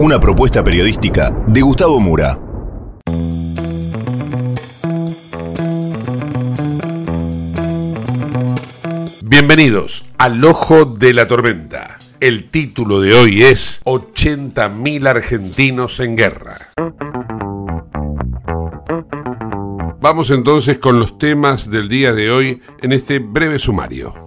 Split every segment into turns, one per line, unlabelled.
Una propuesta periodística de Gustavo Mura.
Bienvenidos al Ojo de la Tormenta. El título de hoy es 80.000 argentinos en guerra. Vamos entonces con los temas del día de hoy en este breve sumario.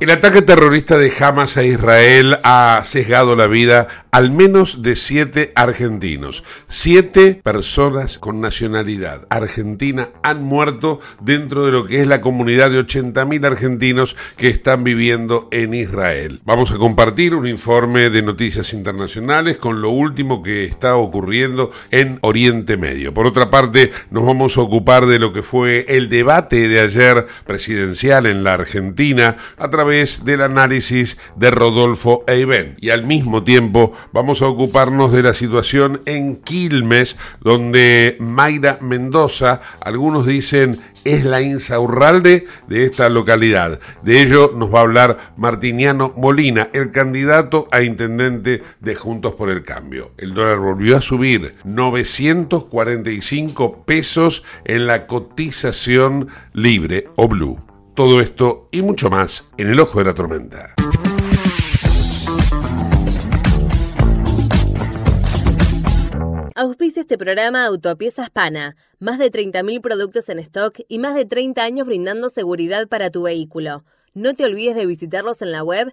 El ataque terrorista de Hamas a Israel ha sesgado la vida al menos de siete argentinos. Siete personas con nacionalidad argentina han muerto dentro de lo que es la comunidad de 80.000 argentinos que están viviendo en Israel. Vamos a compartir un informe de noticias internacionales con lo último que está ocurriendo en Oriente Medio. Por otra parte, nos vamos a ocupar de lo que fue el debate de ayer presidencial en la Argentina a través del análisis de Rodolfo Eiben. Y al mismo tiempo vamos a ocuparnos de la situación en Quilmes, donde Mayra Mendoza, algunos dicen es la insaurralde de esta localidad. De ello nos va a hablar Martiniano Molina, el candidato a intendente de Juntos por el Cambio. El dólar volvió a subir 945 pesos en la cotización libre o blue. Todo esto y mucho más en el ojo de la tormenta.
Auspicia este programa Autopiezas Pana. Más de 30.000 productos en stock y más de 30 años brindando seguridad para tu vehículo. No te olvides de visitarlos en la web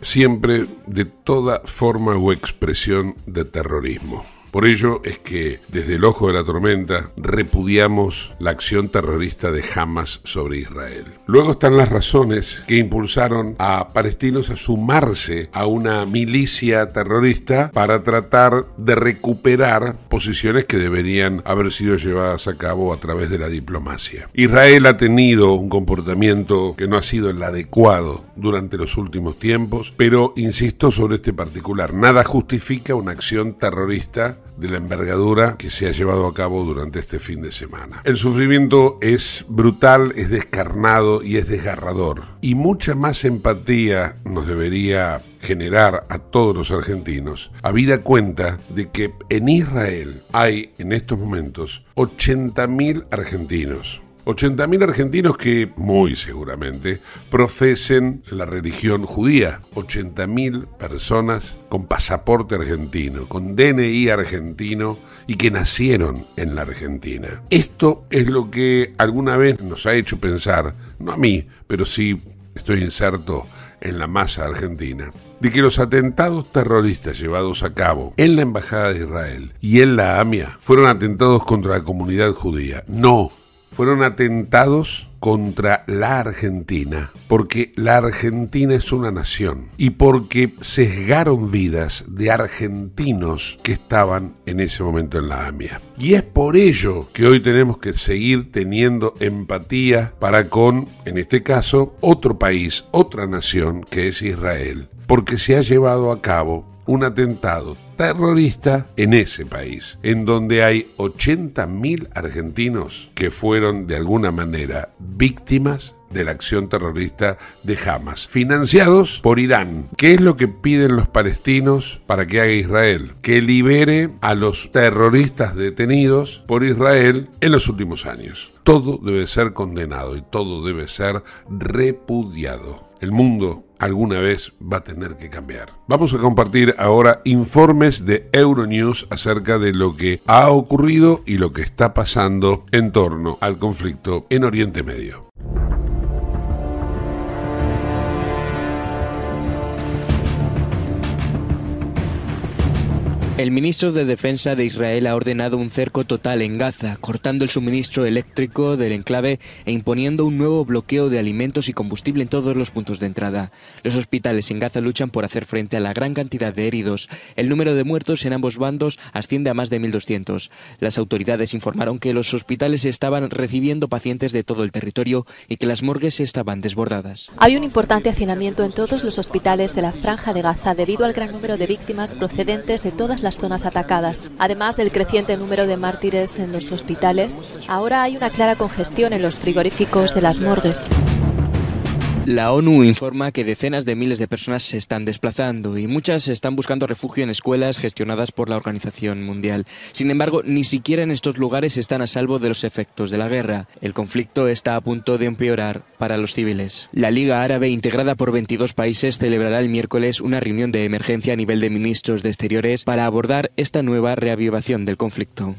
siempre de toda forma o expresión de terrorismo. Por ello es que desde el ojo de la tormenta repudiamos la acción terrorista de Hamas sobre Israel. Luego están las razones que impulsaron a palestinos a sumarse a una milicia terrorista para tratar de recuperar posiciones que deberían haber sido llevadas a cabo a través de la diplomacia. Israel ha tenido un comportamiento que no ha sido el adecuado durante los últimos tiempos, pero insisto sobre este particular, nada justifica una acción terrorista de la envergadura que se ha llevado a cabo durante este fin de semana. El sufrimiento es brutal, es descarnado y es desgarrador. Y mucha más empatía nos debería generar a todos los argentinos, habida cuenta de que en Israel hay en estos momentos 80.000 argentinos 80.000 argentinos que, muy seguramente, profesen la religión judía. 80.000 personas con pasaporte argentino, con DNI argentino y que nacieron en la Argentina. Esto es lo que alguna vez nos ha hecho pensar, no a mí, pero sí estoy inserto en la masa argentina, de que los atentados terroristas llevados a cabo en la Embajada de Israel y en la AMIA fueron atentados contra la comunidad judía. No, fueron atentados contra la Argentina, porque la Argentina es una nación y porque sesgaron vidas de argentinos que estaban en ese momento en la AMIA. Y es por ello que hoy tenemos que seguir teniendo empatía para con, en este caso, otro país, otra nación que es Israel, porque se ha llevado a cabo un atentado terrorista en ese país, en donde hay 80.000 argentinos que fueron de alguna manera víctimas de la acción terrorista de Hamas, financiados por Irán. ¿Qué es lo que piden los palestinos para que haga Israel? Que libere a los terroristas detenidos por Israel en los últimos años. Todo debe ser condenado y todo debe ser repudiado. El mundo alguna vez va a tener que cambiar. Vamos a compartir ahora informes de Euronews acerca de lo que ha ocurrido y lo que está pasando en torno al conflicto en Oriente Medio.
El ministro de Defensa de Israel ha ordenado un cerco total en Gaza, cortando el suministro eléctrico del enclave e imponiendo un nuevo bloqueo de alimentos y combustible en todos los puntos de entrada. Los hospitales en Gaza luchan por hacer frente a la gran cantidad de heridos. El número de muertos en ambos bandos asciende a más de 1.200. Las autoridades informaron que los hospitales estaban recibiendo pacientes de todo el territorio y que las morgues estaban desbordadas.
Hay un importante hacinamiento en todos los hospitales de la franja de Gaza debido al gran número de víctimas procedentes de todas las zonas atacadas. Además del creciente número de mártires en los hospitales, ahora hay una clara congestión en los frigoríficos de las morgues.
La ONU informa que decenas de miles de personas se están desplazando y muchas están buscando refugio en escuelas gestionadas por la Organización Mundial. Sin embargo, ni siquiera en estos lugares están a salvo de los efectos de la guerra. El conflicto está a punto de empeorar para los civiles. La Liga Árabe, integrada por 22 países, celebrará el miércoles una reunión de emergencia a nivel de ministros de Exteriores para abordar esta nueva reavivación del conflicto.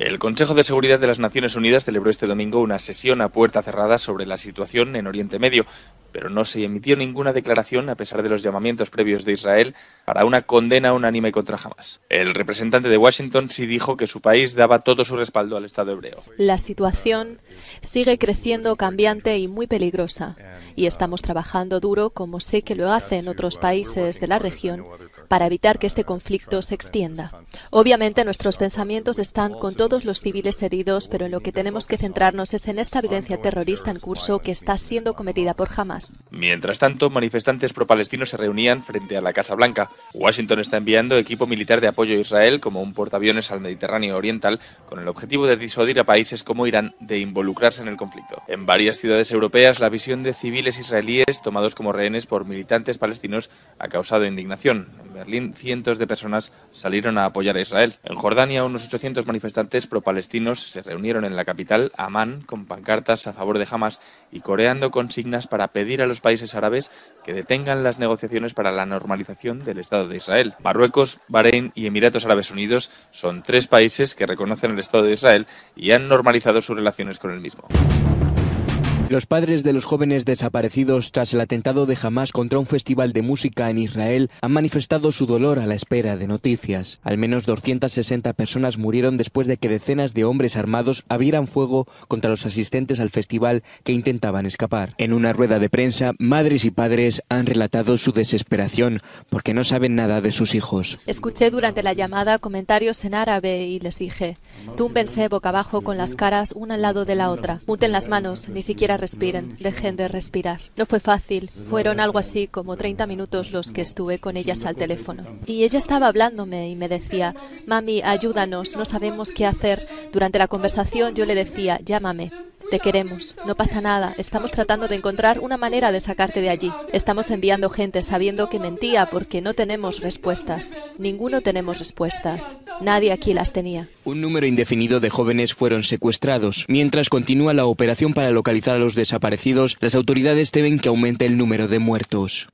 El Consejo de Seguridad de las Naciones Unidas celebró este domingo una sesión a puerta cerrada sobre la situación en Oriente Medio, pero no se emitió ninguna declaración a pesar de los llamamientos previos de Israel para una condena unánime contra Hamas. El representante de Washington sí dijo que su país daba todo su respaldo al Estado hebreo.
La situación sigue creciendo cambiante y muy peligrosa, y estamos trabajando duro, como sé que lo hacen otros países de la región, para evitar que este conflicto se extienda. Obviamente nuestros pensamientos están con todos los civiles heridos, pero en lo que tenemos que centrarnos es en esta violencia terrorista en curso que está siendo cometida por Hamas.
Mientras tanto, manifestantes pro-palestinos se reunían frente a la Casa Blanca. Washington está enviando equipo militar de apoyo a Israel como un portaaviones al Mediterráneo Oriental con el objetivo de disuadir a países como Irán de involucrarse en el conflicto. En varias ciudades europeas, la visión de civiles israelíes tomados como rehenes por militantes palestinos ha causado indignación. Berlín, cientos de personas salieron a apoyar a Israel. En Jordania, unos 800 manifestantes pro-palestinos se reunieron en la capital, Amán, con pancartas a favor de Hamas y coreando consignas para pedir a los países árabes que detengan las negociaciones para la normalización del Estado de Israel. Marruecos, Bahrein y Emiratos Árabes Unidos son tres países que reconocen el Estado de Israel y han normalizado sus relaciones con el mismo.
Los padres de los jóvenes desaparecidos tras el atentado de Hamas contra un festival de música en Israel han manifestado su dolor a la espera de noticias. Al menos 260 personas murieron después de que decenas de hombres armados abrieran fuego contra los asistentes al festival que intentaban escapar. En una rueda de prensa, madres y padres han relatado su desesperación porque no saben nada de sus hijos.
Escuché durante la llamada comentarios en árabe y les dije, túmbense boca abajo con las caras una al lado de la otra, junten las manos, ni siquiera respiren, dejen de respirar. No fue fácil, fueron algo así como 30 minutos los que estuve con ellas al teléfono. Y ella estaba hablándome y me decía, mami, ayúdanos, no sabemos qué hacer. Durante la conversación yo le decía, llámame. Te queremos, no pasa nada, estamos tratando de encontrar una manera de sacarte de allí. Estamos enviando gente sabiendo que mentía porque no tenemos respuestas. Ninguno tenemos respuestas. Nadie aquí las tenía.
Un número indefinido de jóvenes fueron secuestrados. Mientras continúa la operación para localizar a los desaparecidos, las autoridades temen que aumente el número de muertos.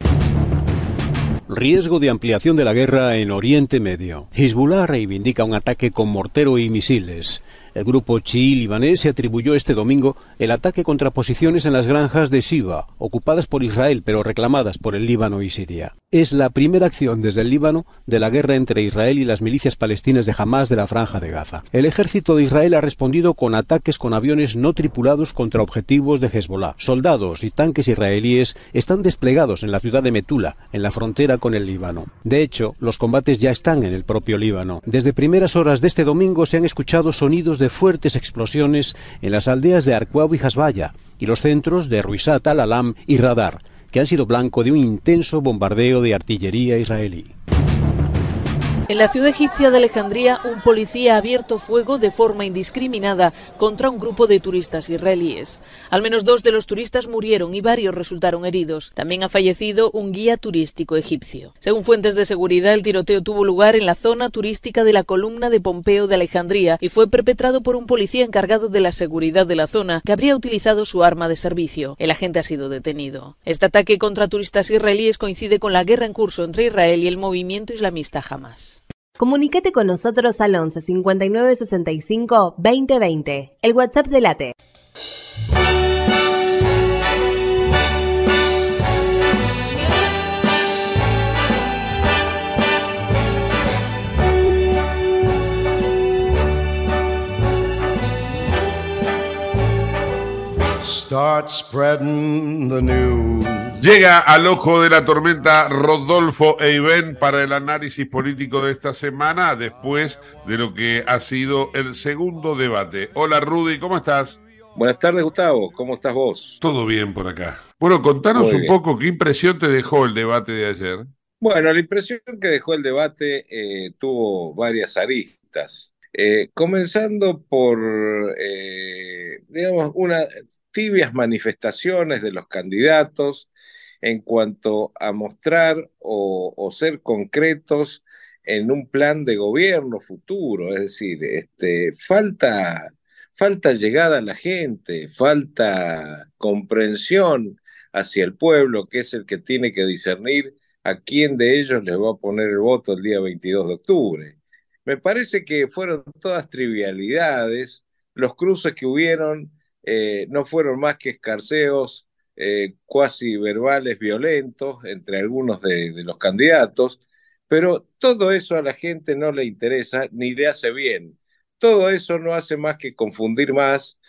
Riesgo de ampliación de la guerra en Oriente Medio. Hezbollah reivindica un ataque con mortero y misiles. El grupo chií libanés se atribuyó este domingo el ataque contra posiciones en las granjas de Shiva, ocupadas por Israel pero reclamadas por el Líbano y Siria. Es la primera acción desde el Líbano de la guerra entre Israel y las milicias palestinas de Hamas de la Franja de Gaza. El ejército de Israel ha respondido con ataques con aviones no tripulados contra objetivos de Hezbollah. Soldados y tanques israelíes están desplegados en la ciudad de Metula, en la frontera con el Líbano. De hecho, los combates ya están en el propio Líbano. Desde primeras horas de este domingo se han escuchado sonidos de fuertes explosiones en las aldeas de Arcuau y Hasbaya y los centros de Ruisat al-Alam y Radar, que han sido blanco de un intenso bombardeo de artillería israelí.
En la ciudad egipcia de Alejandría, un policía ha abierto fuego de forma indiscriminada contra un grupo de turistas israelíes. Al menos dos de los turistas murieron y varios resultaron heridos. También ha fallecido un guía turístico egipcio. Según fuentes de seguridad, el tiroteo tuvo lugar en la zona turística de la columna de Pompeo de Alejandría y fue perpetrado por un policía encargado de la seguridad de la zona que habría utilizado su arma de servicio. El agente ha sido detenido. Este ataque contra turistas israelíes coincide con la guerra en curso entre Israel y el movimiento islamista Hamas.
Comunicate con nosotros al 11 59 65 2020, el WhatsApp de Late.
Start spreading the news. Llega al ojo de la tormenta Rodolfo Eiben para el análisis político de esta semana, después de lo que ha sido el segundo debate. Hola Rudy, ¿cómo estás?
Buenas tardes, Gustavo. ¿Cómo estás vos?
Todo bien por acá. Bueno, contanos un poco qué impresión te dejó el debate de ayer.
Bueno, la impresión que dejó el debate eh, tuvo varias aristas. Eh, comenzando por, eh, digamos, unas tibias manifestaciones de los candidatos en cuanto a mostrar o, ser concretos en un plan de gobierno futuro, es decir, este, falta, falta llegada a la gente, falta comprensión hacia el pueblo, que es el que tiene que discernir a quién de ellos les va a poner el voto el día 22 de octubre. Me parece que fueron todas trivialidades, los cruces que hubieron eh, no fueron más que escarceos eh, cuasi verbales violentos entre algunos de, los candidatos, pero todo eso a la gente no le interesa ni le hace bien. Todo eso no hace más que confundir más,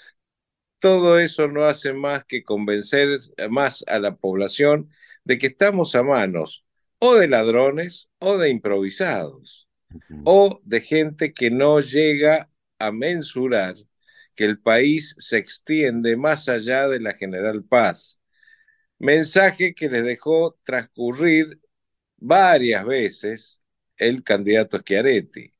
todo eso no hace más que convencer más a la población de que estamos a manos o de ladrones o de improvisados o de gente que no llega a mensurar que el país se extiende más allá de la general paz. Mensaje que les dejó transcurrir varias veces el candidato Schiaretti. El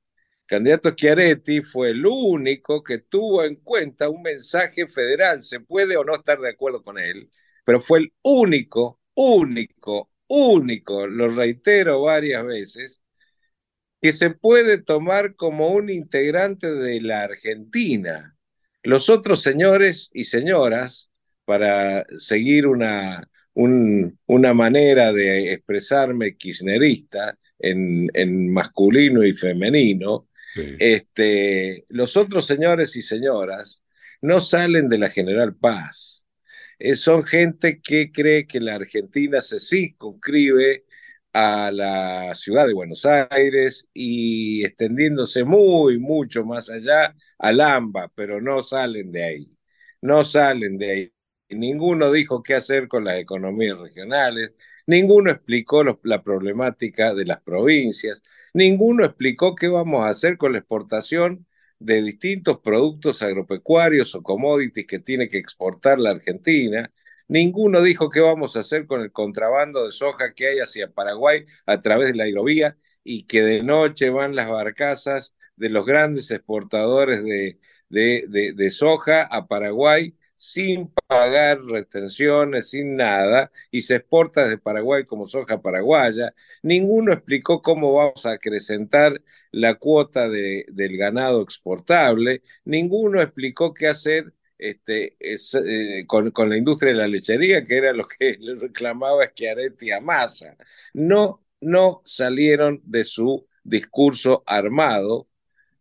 candidato Schiaretti fue el único que tuvo en cuenta un mensaje federal. Se puede o no estar de acuerdo con él, pero fue el único, único, único, lo reitero varias veces, que se puede tomar como un integrante de la Argentina los otros señores y señoras, para seguir una, una manera de expresarme kirchnerista en, en masculino y femenino, este, los otros señores y señoras no salen de la General Paz. Eh, son gente que cree que la Argentina se circunscribe a la ciudad de Buenos Aires y extendiéndose muy, mucho más allá al AMBA, pero no salen de ahí, no salen de ahí. Ninguno dijo qué hacer con las economías regionales, ninguno explicó la problemática de las provincias, ninguno explicó qué vamos a hacer con la exportación de distintos productos agropecuarios o commodities que tiene que exportar la Argentina. Ninguno dijo qué vamos a hacer con el contrabando de soja que hay hacia Paraguay a través de la hidrovía y que de noche van las barcazas de los grandes exportadores de, de, de, soja a Paraguay sin pagar retenciones, sin nada, y se exporta desde Paraguay como soja paraguaya. Ninguno explicó cómo vamos a acrecentar la cuota de, del ganado exportable, ninguno explicó qué hacer este, eh, con, con, la industria de la lechería, que era lo que le reclamaba Schiaretti a Massa. No, no salieron de su discurso armado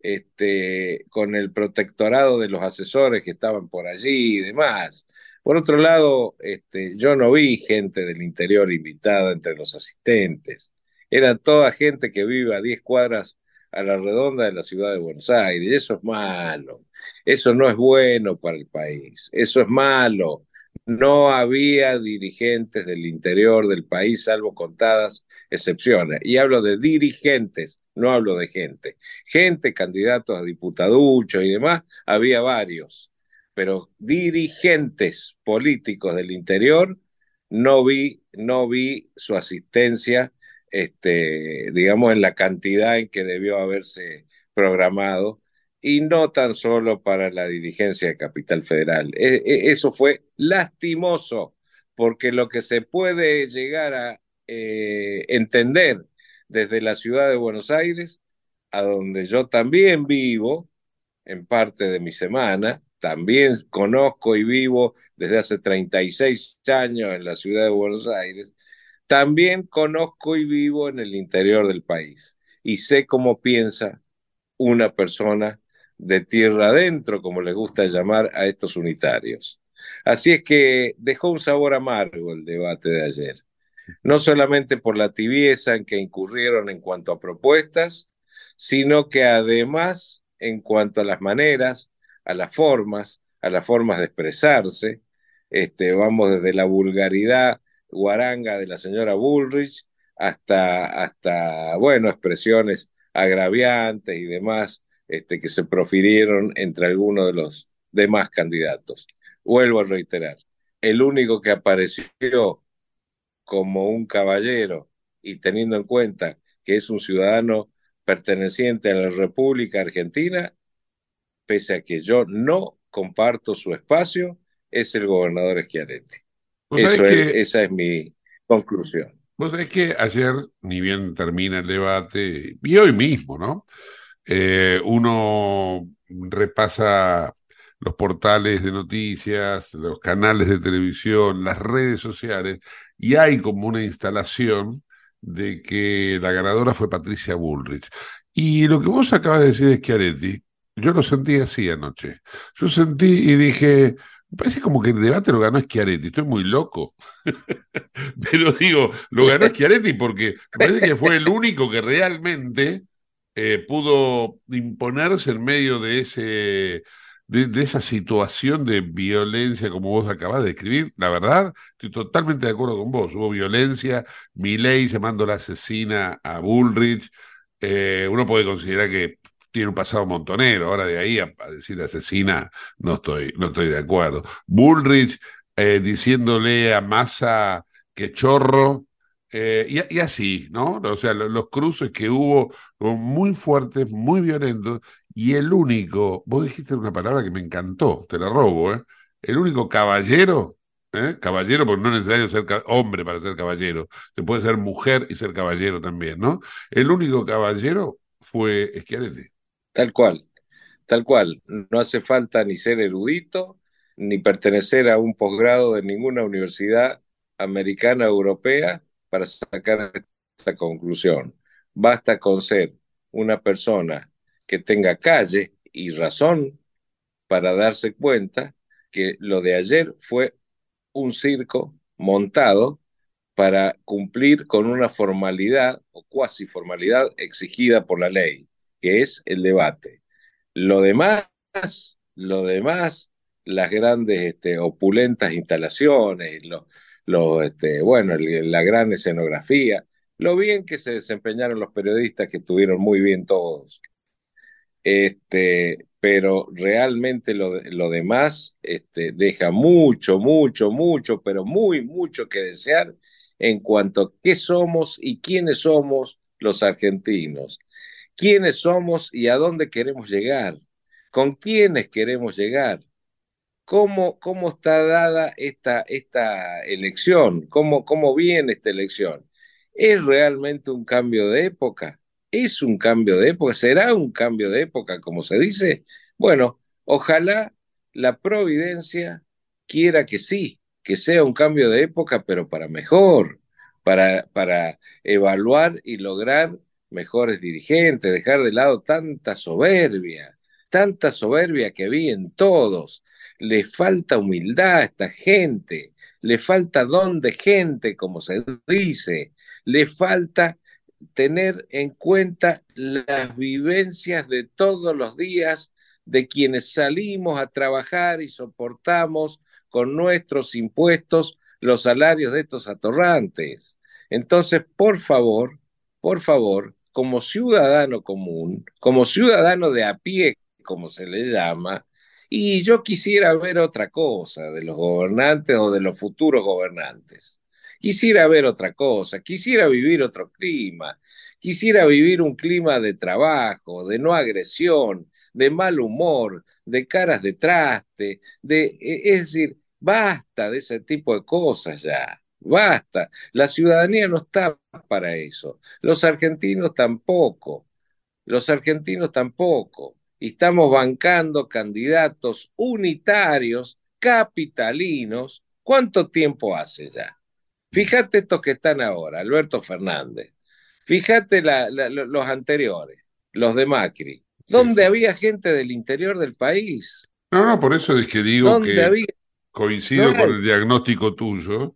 este, con el protectorado de los asesores que estaban por allí y demás. Por otro lado, este, yo no vi gente del interior invitada entre los asistentes. Era toda gente que vive a 10 cuadras a la redonda de la ciudad de Buenos Aires. Eso es malo. Eso no es bueno para el país. Eso es malo. No había dirigentes del interior del país, salvo contadas excepciones. Y hablo de dirigentes, no hablo de gente. Gente, candidatos a diputaduchos y demás, había varios, pero dirigentes políticos del interior, no vi, no vi su asistencia, este, digamos, en la cantidad en que debió haberse programado, y no tan solo para la dirigencia de Capital Federal. E, e, eso fue lastimoso, porque lo que se puede llegar a eh, entender desde la ciudad de Buenos Aires, a donde yo también vivo en parte de mi semana, también conozco y vivo desde hace 36 años en la ciudad de Buenos Aires, también conozco y vivo en el interior del país y sé cómo piensa una persona de tierra adentro, como les gusta llamar a estos unitarios. Así es que dejó un sabor amargo el debate de ayer no solamente por la tibieza en que incurrieron en cuanto a propuestas, sino que además en cuanto a las maneras, a las formas, a las formas de expresarse, este, vamos desde la vulgaridad guaranga de la señora Bullrich hasta, hasta bueno, expresiones agraviantes y demás este, que se profirieron entre algunos de los demás candidatos. Vuelvo a reiterar, el único que apareció como un caballero y teniendo en cuenta que es un ciudadano perteneciente a la República Argentina, pese a que yo no comparto su espacio, es el gobernador Schiaretti. Eso es, esa es mi conclusión.
Vos sabés que ayer, ni bien termina el debate, y hoy mismo, ¿no? Eh, uno repasa los portales de noticias, los canales de televisión, las redes sociales, y hay como una instalación de que la ganadora fue Patricia Bullrich. Y lo que vos acabas de decir de Schiaretti, yo lo sentí así anoche. Yo sentí y dije, me parece como que el debate lo ganó Schiaretti, estoy muy loco. Pero digo, lo ganó Schiaretti porque me parece que fue el único que realmente eh, pudo imponerse en medio de ese de, esa situación de violencia como vos acabás de describir, la verdad, estoy totalmente de acuerdo con vos. Hubo violencia, Milei llamando la asesina a Bullrich. Eh, uno puede considerar que tiene un pasado montonero, ahora de ahí a, decir asesina no estoy, no estoy de acuerdo. Bullrich eh, diciéndole a Massa que chorro, eh, y, así, ¿no? O sea, los, cruces que hubo muy fuertes, muy violentos, y el único, vos dijiste una palabra que me encantó, te la robo, ¿eh? El único caballero, ¿eh? Caballero, porque no es necesario ser hombre para ser caballero, se puede ser mujer y ser caballero también, ¿no? El único caballero fue Schiaretti.
Tal cual, tal cual. No hace falta ni ser erudito, ni pertenecer a un posgrado de ninguna universidad americana o europea para sacar esta conclusión. Basta con ser una persona que tenga calle y razón para darse cuenta que lo de ayer fue un circo montado para cumplir con una formalidad o cuasi formalidad exigida por la ley, que es el debate. Lo demás, lo demás, las grandes este, opulentas instalaciones, lo, este, bueno, la gran escenografía, lo bien que se desempeñaron los periodistas, que estuvieron muy bien todos, este, pero realmente lo, lo demás este, deja mucho, mucho, mucho, pero muy, mucho que desear en cuanto a qué somos y quiénes somos los argentinos, quiénes somos y a dónde queremos llegar, con quiénes queremos llegar. Cómo, cómo está dada esta, esta elección, cómo, cómo viene esta elección. ¿Es realmente un cambio de época? ¿Es un cambio de época? ¿Será un cambio de época, como se dice? Bueno, ojalá la providencia quiera que sí, que sea un cambio de época, pero para mejor, para, para evaluar y lograr mejores dirigentes, dejar de lado tanta soberbia, tanta soberbia que vi en todos. Le falta humildad a esta gente, le falta don de gente, como se dice, le falta tener en cuenta las vivencias de todos los días de quienes salimos a trabajar y soportamos con nuestros impuestos los salarios de estos atorrantes. Entonces, por favor, por favor, como ciudadano común, como ciudadano de a pie, como se le llama, y yo quisiera ver otra cosa de los gobernantes o de los futuros gobernantes. Quisiera ver otra cosa, quisiera vivir otro clima, quisiera vivir un clima de trabajo, de no agresión, de mal humor, de caras de traste, de, e, es decir, basta de ese tipo de cosas ya, basta. La ciudadanía no está para eso, los argentinos tampoco, los argentinos tampoco. Y estamos bancando candidatos unitarios, capitalinos. ¿Cuánto tiempo hace ya? Fíjate estos que están ahora, Alberto Fernández. Fíjate los anteriores, los de Macri. ¿Dónde había gente del interior del país?
No, no, por eso es que digo que coincido con el diagnóstico tuyo,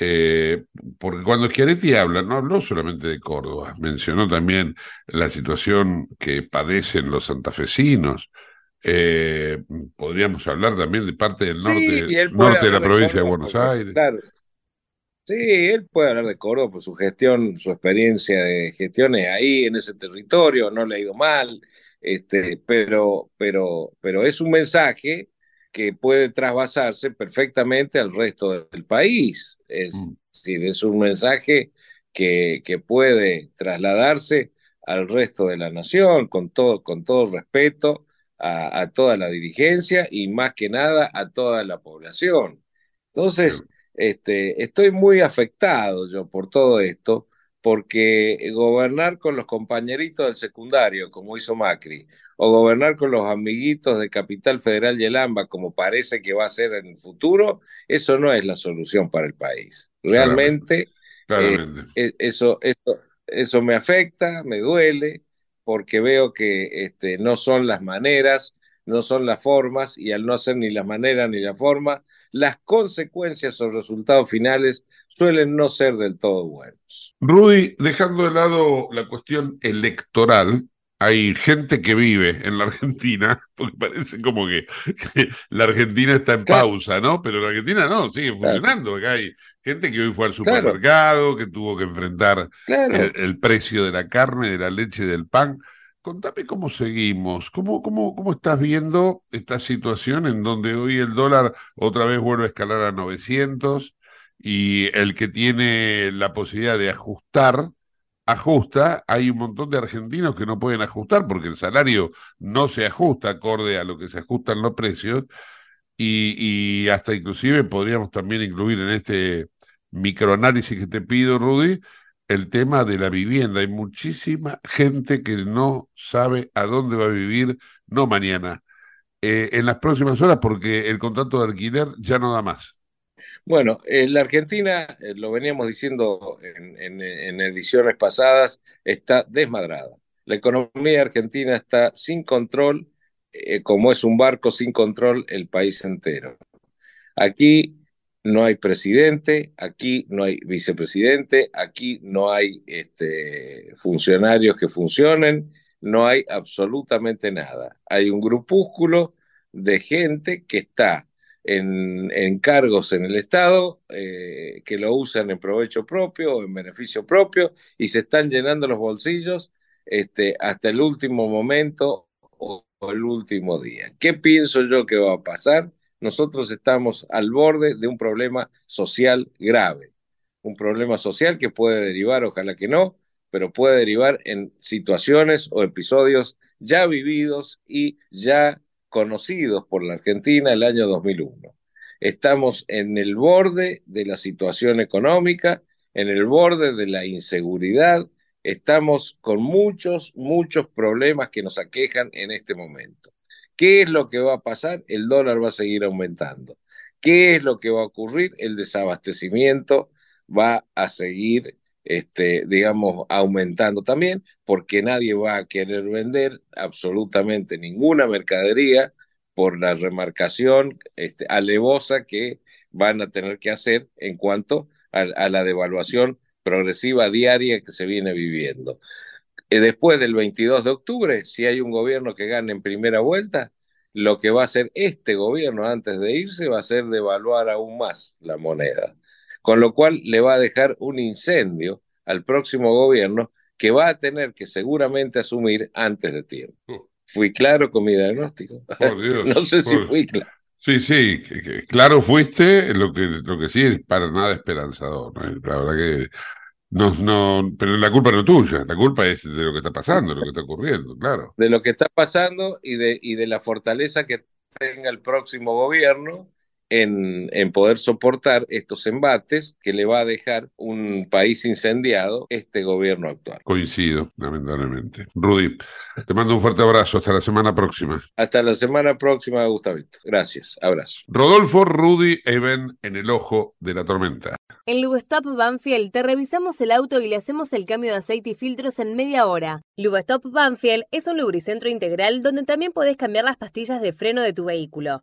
eh, porque cuando Schiaretti habla, no habló solamente de Córdoba, mencionó también la situación que padecen los santafesinos. Eh, podríamos hablar también de parte del norte, norte de la provincia de, Buenos Aires.
Claro. Sí, él puede hablar de Córdoba por su gestión, su experiencia de gestiones ahí en ese territorio, no le ha ido mal, este, pero, pero, pero es un mensaje que puede trasvasarse perfectamente al resto del país. Es mm. decir, es un mensaje que, que puede trasladarse al resto de la nación con todo, con todo respeto a, a, toda la dirigencia y más que nada a toda la población. Entonces, este, estoy muy afectado yo por todo esto porque gobernar con los compañeritos del secundario, como hizo Macri, o gobernar con los amiguitos de Capital Federal y el AMBA, como parece que va a ser en el futuro, eso no es la solución para el país. Realmente, eh, e, eso, eso, eso me afecta, me duele, porque veo que este, no son las maneras no son las formas y al no ser ni las maneras ni la forma, las consecuencias o resultados finales suelen no ser del todo buenos.
Rudy, dejando de lado la cuestión electoral, hay gente que vive en la Argentina, porque parece como que, la Argentina está en pausa, ¿no? Pero la Argentina no, sigue funcionando. Acá hay gente que hoy fue al supermercado, que tuvo que enfrentar el, precio de la carne, de la leche, del pan. Contame cómo seguimos, cómo, cómo, cómo estás viendo esta situación en donde hoy el dólar otra vez vuelve a escalar a 900 y el que tiene la posibilidad de ajustar, ajusta. Hay un montón de argentinos que no pueden ajustar porque el salario no se ajusta acorde a lo que se ajustan los precios y, y hasta inclusive podríamos también incluir en este microanálisis que te pido, Rudy, el tema de la vivienda. Hay muchísima gente que no sabe a dónde va a vivir, no mañana, eh, en las próximas horas, porque el contrato de alquiler ya no da más.
Bueno, en la Argentina, eh, lo veníamos diciendo en, ediciones pasadas, está desmadrada. La economía argentina está sin control, eh, como es un barco sin control el país entero. Aquí no hay presidente, aquí no hay vicepresidente, aquí no hay este, funcionarios que funcionen, no hay absolutamente nada. Hay un grupúsculo de gente que está en, cargos en el Estado, eh, que lo usan en provecho propio o en beneficio propio y se están llenando los bolsillos este, hasta el último momento o el último día. ¿Qué pienso yo que va a pasar? Nosotros estamos al borde de un problema social grave. Un problema social que puede derivar, ojalá que no, pero puede derivar en situaciones o episodios ya vividos y ya conocidos por la Argentina el año 2001. Estamos en el borde de la situación económica, en el borde de la inseguridad, estamos con muchos, muchos problemas que nos aquejan en este momento. ¿Qué es lo que va a pasar? El dólar va a seguir aumentando. ¿Qué es lo que va a ocurrir? El desabastecimiento va a seguir, este, digamos, aumentando también, porque nadie va a querer vender absolutamente ninguna mercadería por la remarcación este, alevosa que van a tener que hacer en cuanto a, la devaluación progresiva diaria que se viene viviendo. Eh, después del 22 de octubre, si hay un gobierno que gane en primera vuelta, lo que va a hacer este gobierno antes de irse va a ser devaluar aún más la moneda, con lo cual le va a dejar un incendio al próximo gobierno que va a tener que seguramente asumir antes de tiempo. Oh. ¿Fui claro con mi diagnóstico? no sé si fui claro.
Sí, sí, claro fuiste, lo que, lo que sí es para nada esperanzador. La verdad que no, no, pero la culpa no es tuya, la culpa es de lo que está pasando, de lo que está ocurriendo, claro.
De lo que está pasando y de, y de la fortaleza que tenga el próximo gobierno en, en, poder soportar estos embates que le va a dejar un país incendiado este gobierno actual.
Coincido, lamentablemente. Rudy, te mando un fuerte abrazo. Hasta la semana próxima.
Hasta la semana próxima, Gustavito. Gracias. Abrazo.
Rodolfo, Rudy, Even en el ojo de la tormenta.
En Lubestop Banfield te revisamos el auto y le hacemos el cambio de aceite y filtros en media hora. Lubestop Banfield es un lubricentro integral donde también podés cambiar las pastillas de freno de tu vehículo.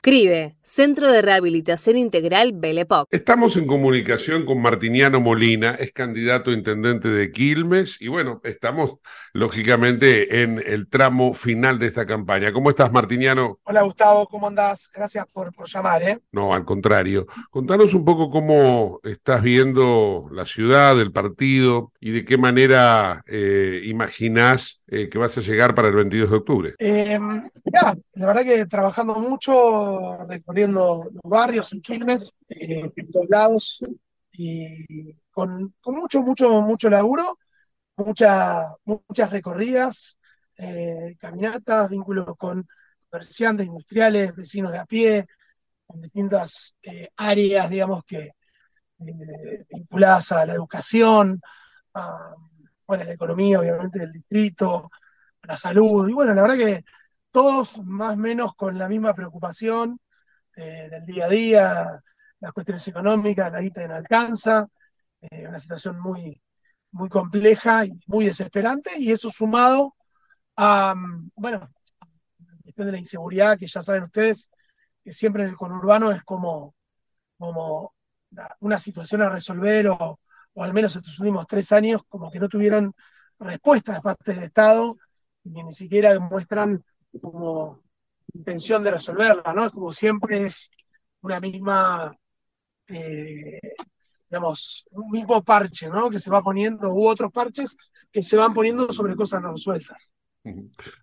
CRIBE, Centro de Rehabilitación Integral Belepoc.
Estamos en comunicación con Martiniano Molina, es candidato a intendente de Quilmes y bueno, estamos lógicamente en el tramo final de esta campaña. ¿Cómo estás, Martiniano?
Hola, Gustavo, ¿cómo andás? Gracias por, por llamar, ¿eh?
No, al contrario. Contanos un poco cómo estás viendo la ciudad, el partido y de qué manera eh, imaginás eh, que vas a llegar para el 22 de octubre.
Eh, mirá, la verdad que trabajando mucho, recorriendo los barrios en Quilmes, eh, en todos lados, y con, mucho, mucho, mucho laburo, mucha, muchas recorridas, eh, caminatas, vínculos con comerciantes, industriales, vecinos de a pie, con distintas eh, áreas, digamos, que eh, vinculadas a la educación, bueno, a la economía, obviamente, del distrito, a la salud, y bueno, la verdad que todos más o menos con la misma preocupación eh, del día a día, las cuestiones económicas, la guita no alcanza, eh, una situación muy, muy compleja y muy desesperante, y eso sumado a, mm, bueno, la cuestión de la inseguridad, que ya saben ustedes, que siempre en el conurbano es como, como una, situación a resolver, o, o al menos estos últimos tres años, como que no tuvieron respuesta de parte del Estado, y ni siquiera muestran como intención de resolverla, ¿no? Es como siempre es una misma, eh, digamos, un mismo parche, ¿no? Que se va poniendo, u otros parches que se van poniendo sobre cosas no resueltas.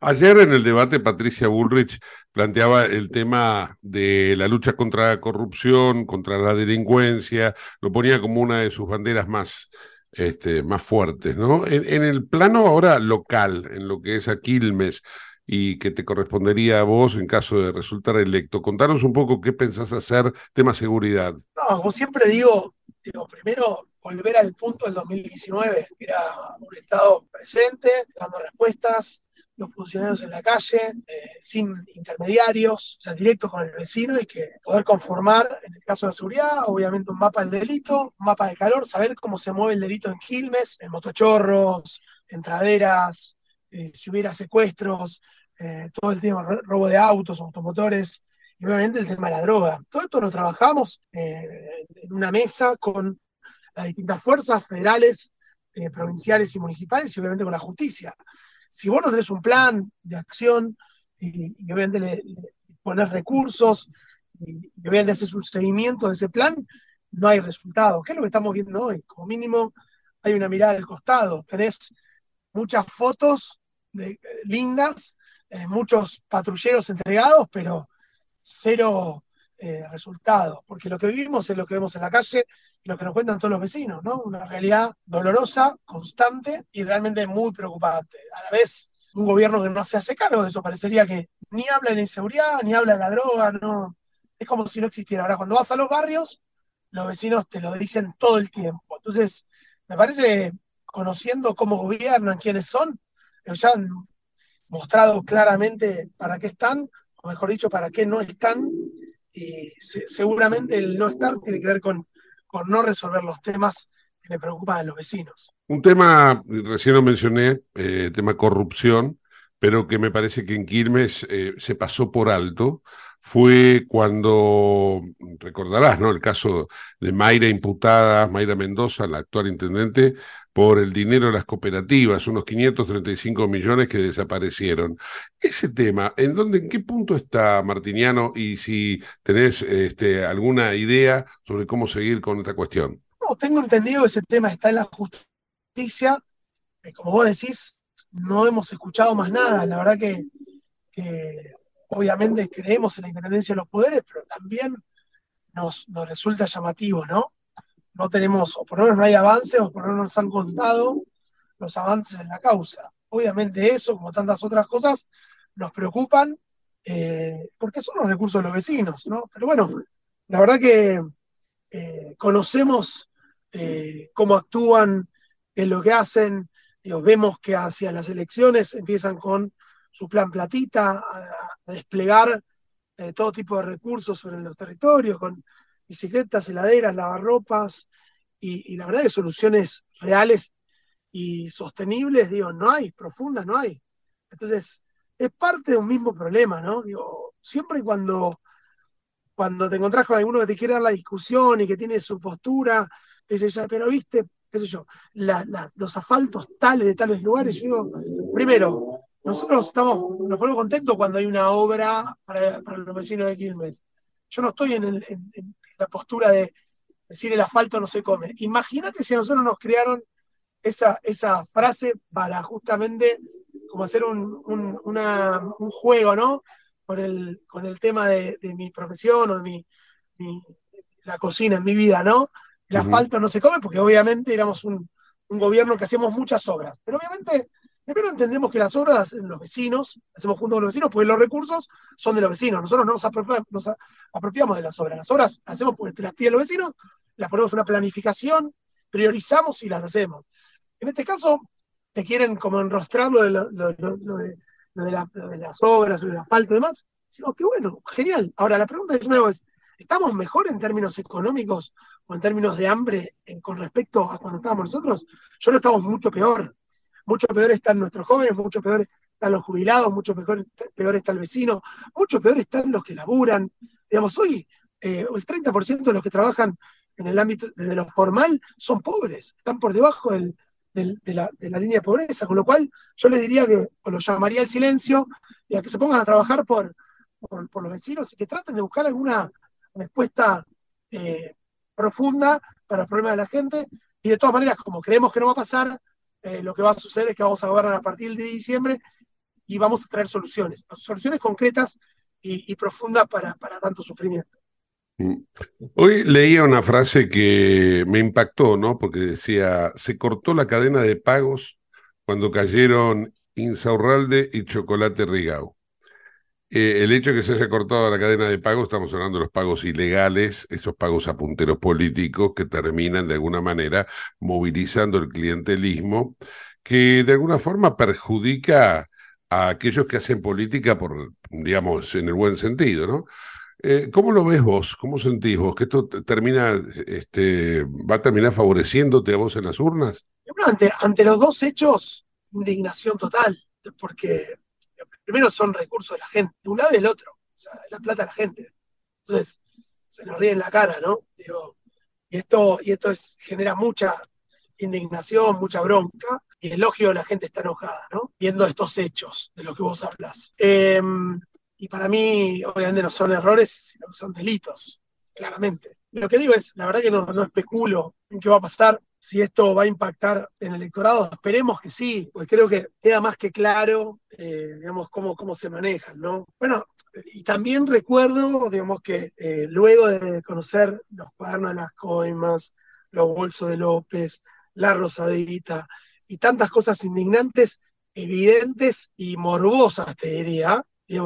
Ayer en el debate Patricia Bullrich planteaba el tema de la lucha contra la corrupción, contra la delincuencia, lo ponía como una de sus banderas más, este, más fuertes, ¿no? En, el plano ahora local, en lo que es a Quilmes, y que te correspondería a vos en caso de resultar electo. Contanos un poco qué pensás hacer, tema seguridad.
No, como siempre digo, primero volver al punto del 2019, que era un Estado presente, dando respuestas, los funcionarios en la calle, eh, sin intermediarios, o sea, directo con el vecino y que poder conformar, en el caso de la seguridad, obviamente un mapa del delito, un mapa del calor, saber cómo se mueve el delito en Quilmes, en motochorros, en traderas, eh, si hubiera secuestros, eh, todo el tema robo de autos, automotores, y obviamente el tema de la droga. Todo esto lo trabajamos eh, en una mesa con las distintas fuerzas federales, eh, provinciales y municipales, y obviamente con la justicia. Si vos no tenés un plan de acción y, obviamente le, recursos y, y obviamente haces un seguimiento de ese plan, no hay resultado. ¿Qué es lo que estamos viendo hoy? Como mínimo hay una mirada al costado. Tenés muchas fotos lindas, eh, muchos patrulleros entregados, pero cero eh, resultados, porque lo que vivimos es lo que vemos en la calle y lo que nos cuentan todos los vecinos, ¿no? Una realidad dolorosa, constante y realmente muy preocupante. A la vez, un gobierno que no se hace cargo de eso, parecería que ni habla de la inseguridad, ni habla de la droga, no. Es como si no existiera. Ahora, cuando vas a los barrios, los vecinos te lo dicen todo el tiempo. Entonces, me parece, conociendo cómo gobiernan, quiénes son, ya mostrado claramente para qué están, o mejor dicho, para qué no están, y se, seguramente el no estar tiene que ver con, con no resolver los temas que le preocupan a los vecinos.
Un tema, recién lo mencioné, eh, tema corrupción, pero que me parece que en Quilmes eh, se pasó por alto, fue cuando, recordarás, ¿no? El caso de Mayra imputada, Mayra Mendoza, la actual intendente, por el dinero de las cooperativas, unos 535 millones que desaparecieron. Ese tema, ¿en dónde, en qué punto está Martiniano? Y si tenés este, alguna idea sobre cómo seguir con esta cuestión.
No, tengo entendido que ese tema está en la justicia. Eh, como vos decís, no hemos escuchado más nada. La verdad que, que obviamente creemos en la independencia de los poderes, pero también nos, nos resulta llamativo, ¿no? No tenemos, o por lo menos no hay avances, o por lo menos nos han contado los avances en la causa. Obviamente eso, como tantas otras cosas, nos preocupan eh, porque son los recursos de los vecinos, ¿no? Pero bueno, la verdad que eh, conocemos eh, cómo actúan, en lo que hacen, vemos que hacia las elecciones empiezan con su plan platita, a, desplegar todo tipo de recursos sobre los territorios, con bicicletas, heladeras, lavarropas, y, y la verdad que soluciones reales y sostenibles, digo, no hay, profundas no hay. Entonces, es parte de un mismo problema, ¿no? Digo, siempre cuando, cuando te encontrás con alguno que te quiere dar la discusión y que tiene su postura, dice, ya, pero viste, qué sé yo, los asfaltos tales de tales lugares, yo digo, primero, nosotros estamos, nos ponemos contentos cuando hay una obra para, los vecinos de Quilmes. Yo no estoy en, la postura de decir el asfalto no se come. Imagínate si a nosotros nos crearon esa, esa frase para justamente como hacer un, un, juego, ¿no? Con el, con el tema de, mi profesión o de mi, la cocina en mi vida, ¿no? El asfalto no se come porque obviamente éramos un, gobierno que hacíamos muchas obras, pero obviamente primero entendemos que las obras los vecinos, hacemos junto con los vecinos, porque los recursos son de los vecinos, nosotros no nos apropiamos, de las obras, las obras las hacemos porque las piden los vecinos, las ponemos en una planificación, priorizamos y las hacemos. En este caso, te quieren como enrostrar lo de, las obras, lo del asfalto y demás. Digo, qué bueno, genial. Ahora, la pregunta de nuevo es, ¿estamos mejor en términos económicos o en términos de hambre con respecto a cuando estábamos nosotros? Yo no estamos mucho peor. Mucho peor están nuestros jóvenes, mucho peor están los jubilados, mucho peor, peor está el vecino, mucho peor están los que laburan. Digamos, hoy eh, el 30% de los que trabajan en el ámbito de lo formal son pobres, están por debajo del, de, la, línea de pobreza, con lo cual yo les diría que o lo llamaría al silencio y a que se pongan a trabajar por, por, los vecinos y que traten de buscar alguna respuesta eh, profunda para los problemas de la gente. Y de todas maneras, como creemos que no va a pasar, eh, lo que va a suceder es que vamos a gobernar a partir de diciembre y vamos a traer soluciones, soluciones concretas y, profundas para, para tanto sufrimiento.
Mm. Hoy leía una frase que me impactó, ¿no? Porque decía, se cortó la cadena de pagos cuando cayeron Insaurralde y Chocolate Rigau. Eh, el hecho de que se haya cortado la cadena de pagos, estamos hablando de los pagos ilegales, esos pagos a punteros políticos que terminan de alguna manera movilizando el clientelismo, que de alguna forma perjudica a aquellos que hacen política digamos, en el buen sentido, ¿no? Eh, ¿Cómo lo ves vos? ¿Cómo sentís vos? ¿Que esto termina, este, va a terminar favoreciéndote a vos en las urnas?
Ante los dos hechos, indignación total, porque primero son recursos de la gente, de un lado y del otro, o sea, la plata de la gente. Entonces, se nos ríe en la cara, ¿no? Digo, y esto, y esto es, genera mucha indignación, mucha bronca, y el elogio de la gente está enojada, ¿no? Viendo estos hechos de los que vos hablas. Eh, y para mí, obviamente, no son errores, sino que son delitos, claramente. Lo que digo es, la verdad que no, no especulo en qué va a pasar, si esto va a impactar en el electorado. Esperemos que sí, porque creo que queda más que claro, eh, digamos, cómo, cómo se manejan, ¿no? Bueno, y también recuerdo, digamos, que eh, luego de conocer los cuadernos de las coimas, los bolsos de López, la rosadita y tantas cosas indignantes, evidentes y morbosas, te diría, y,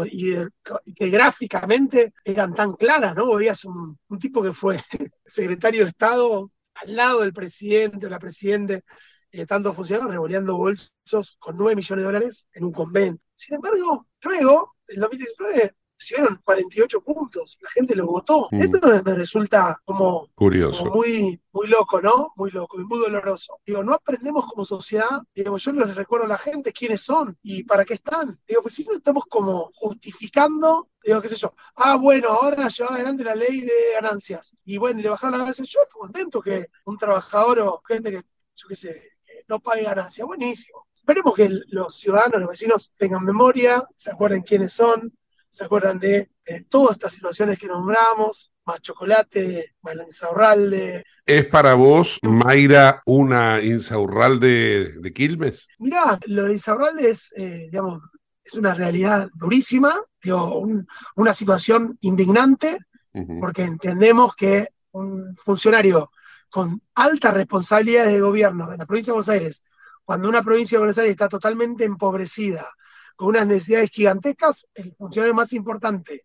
que gráficamente eran tan claras, ¿no? Veías un tipo que fue secretario de Estado al lado del presidente o la presidente, eh, tanto funcionarios revoleando bolsos con 9 millones de dólares en un convento. Sin embargo, luego, en 2019, recibieron 48 puntos, la gente lo votó. Mm. Esto me resulta como,
Curioso.
muy, muy loco, ¿no? Muy loco y muy doloroso. Digo, no aprendemos como sociedad, digamos, yo les recuerdo a la gente quiénes son y para qué están. Digo, pues si no estamos como justificando, digo, qué sé yo, ah, bueno, ahora lleva adelante la ley de ganancias y bueno, y le bajaron las ganancias. Yo contento que un trabajador o gente que, yo qué sé, no pague ganancias, buenísimo. Esperemos que los ciudadanos, los vecinos tengan memoria, se acuerden quiénes son, se acuerdan de todas estas situaciones que nombramos, más chocolate, más la insaurralde.
¿Es para vos, Mayra, una insaurralde de Quilmes?
Mirá, lo de insaurralde es, eh, digamos, es una realidad durísima, digo, una situación indignante, porque entendemos que un funcionario con altas responsabilidades de gobierno de la provincia de Buenos Aires, cuando una provincia de Buenos Aires está totalmente empobrecida, con unas necesidades gigantescas, el funcionario más importante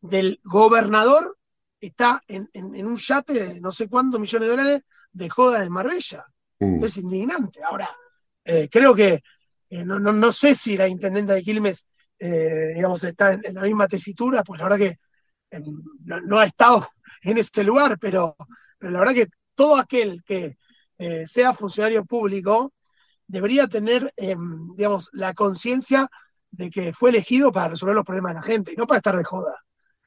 del gobernador está en, en, un yate de no sé cuántos millones de dólares de joda en Marbella. Mm. Es indignante. Ahora, eh, creo que eh, no, no, no, sé si la intendenta de Quilmes, eh, digamos, está en, la misma tesitura, pues la verdad que em, no, ha estado en ese lugar, pero, pero la verdad que todo aquel que sea funcionario público debería tener, em, digamos, la conciencia de que fue elegido para resolver los problemas de la gente y no para estar de joda.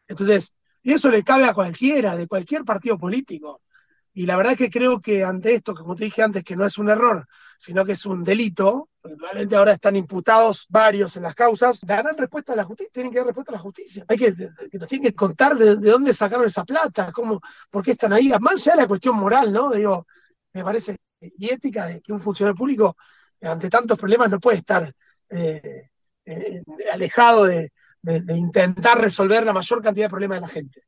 Entonces, eso le cabe a cualquiera, de cualquier partido político. Y la verdad es que creo que ante esto, como te dije antes, que no es un error, sino que es un delito, realmente ahora están imputados varios en las causas, darán respuesta a la justicia, tienen que dar respuesta a la justicia. Hay que, nos tienen que contar de, dónde sacaron esa plata, cómo, por qué están ahí. Más de la cuestión moral, ¿no? Digo, me parece, y ética, de que un funcionario público, ante tantos problemas, no puede estar eh, eh, alejado de, de, intentar resolver la mayor cantidad de problemas de la gente.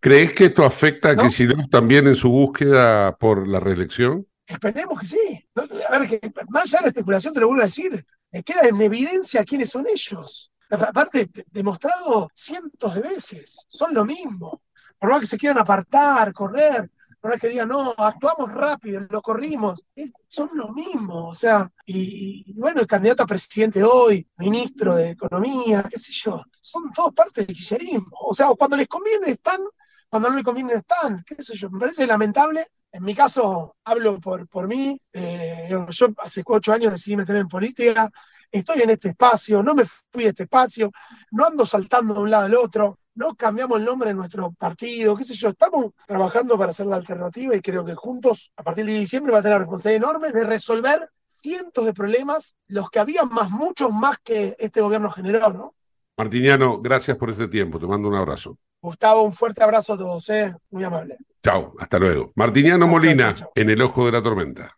¿Crees que esto afecta a ¿No? también en su búsqueda por la reelección?
Esperemos que sí. A ver, que más allá de la especulación, te lo vuelvo a decir, queda en evidencia quiénes son ellos. Aparte, demostrado cientos de veces, son lo mismo. Por más que se quieran apartar, correr, no es que digan, no, actuamos rápido, lo corrimos. son lo mismo, o sea, y, bueno, el candidato a presidente hoy, ministro de Economía, qué sé yo, son todos partes del kirchnerismo. O sea, cuando les conviene están, cuando no les conviene están, qué sé yo, me parece lamentable. En mi caso, hablo por, por mí, eh, yo hace ocho años decidí meterme en política, estoy en este espacio, no me fui de este espacio, no ando saltando de un lado al otro, no cambiamos el nombre de nuestro partido, qué sé yo, estamos trabajando para hacer la alternativa y creo que juntos, a partir de diciembre, va a tener la responsabilidad enorme de resolver cientos de problemas, los que había más, muchos más que este gobierno generó, ¿no?
Martiniano, gracias por este tiempo, te mando un abrazo.
Gustavo, un fuerte abrazo a todos, ¿eh? muy amable.
Chao, hasta luego. Martiniano Molina, en el ojo de la tormenta.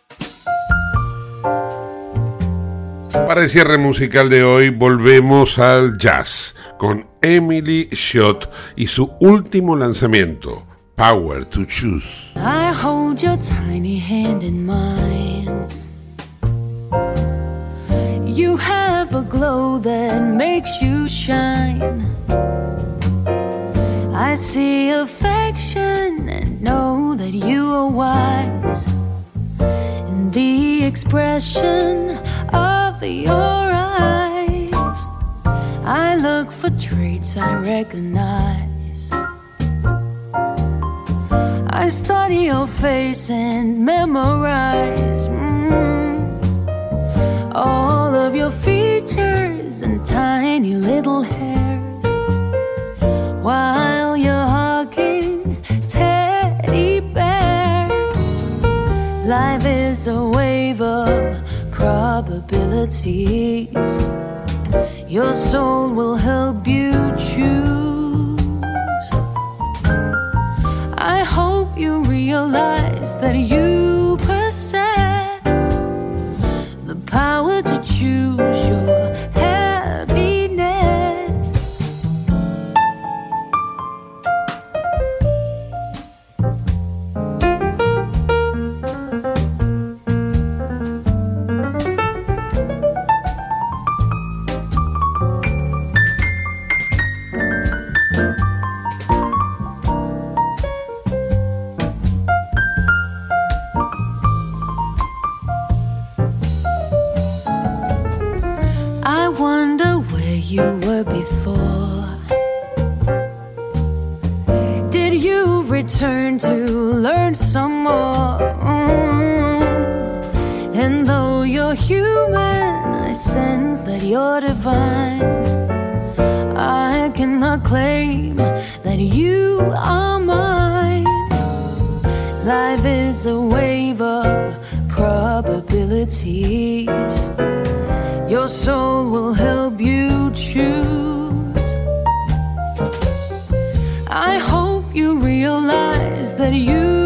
Para el cierre musical de hoy volvemos al jazz con Emily Schott y su último lanzamiento, Power to Choose.
I hold your tiny hand in mine. You have a glow that makes you shine. I see affection and know that you are wise. In the expression your eyes. I look for traits I recognize. I study your face and memorize mm, all of your features and tiny little hairs while you're hugging teddy bears. Life is a of probabilities. Your soul will help you choose. I hope you realize that you possess the power to choose your before. Did you
return to learn some more? And though you're human, I sense that you're divine. I cannot claim that you are mine. Life is a wave of probabilities. Your soul
will help you shoes. I hope you realize that you.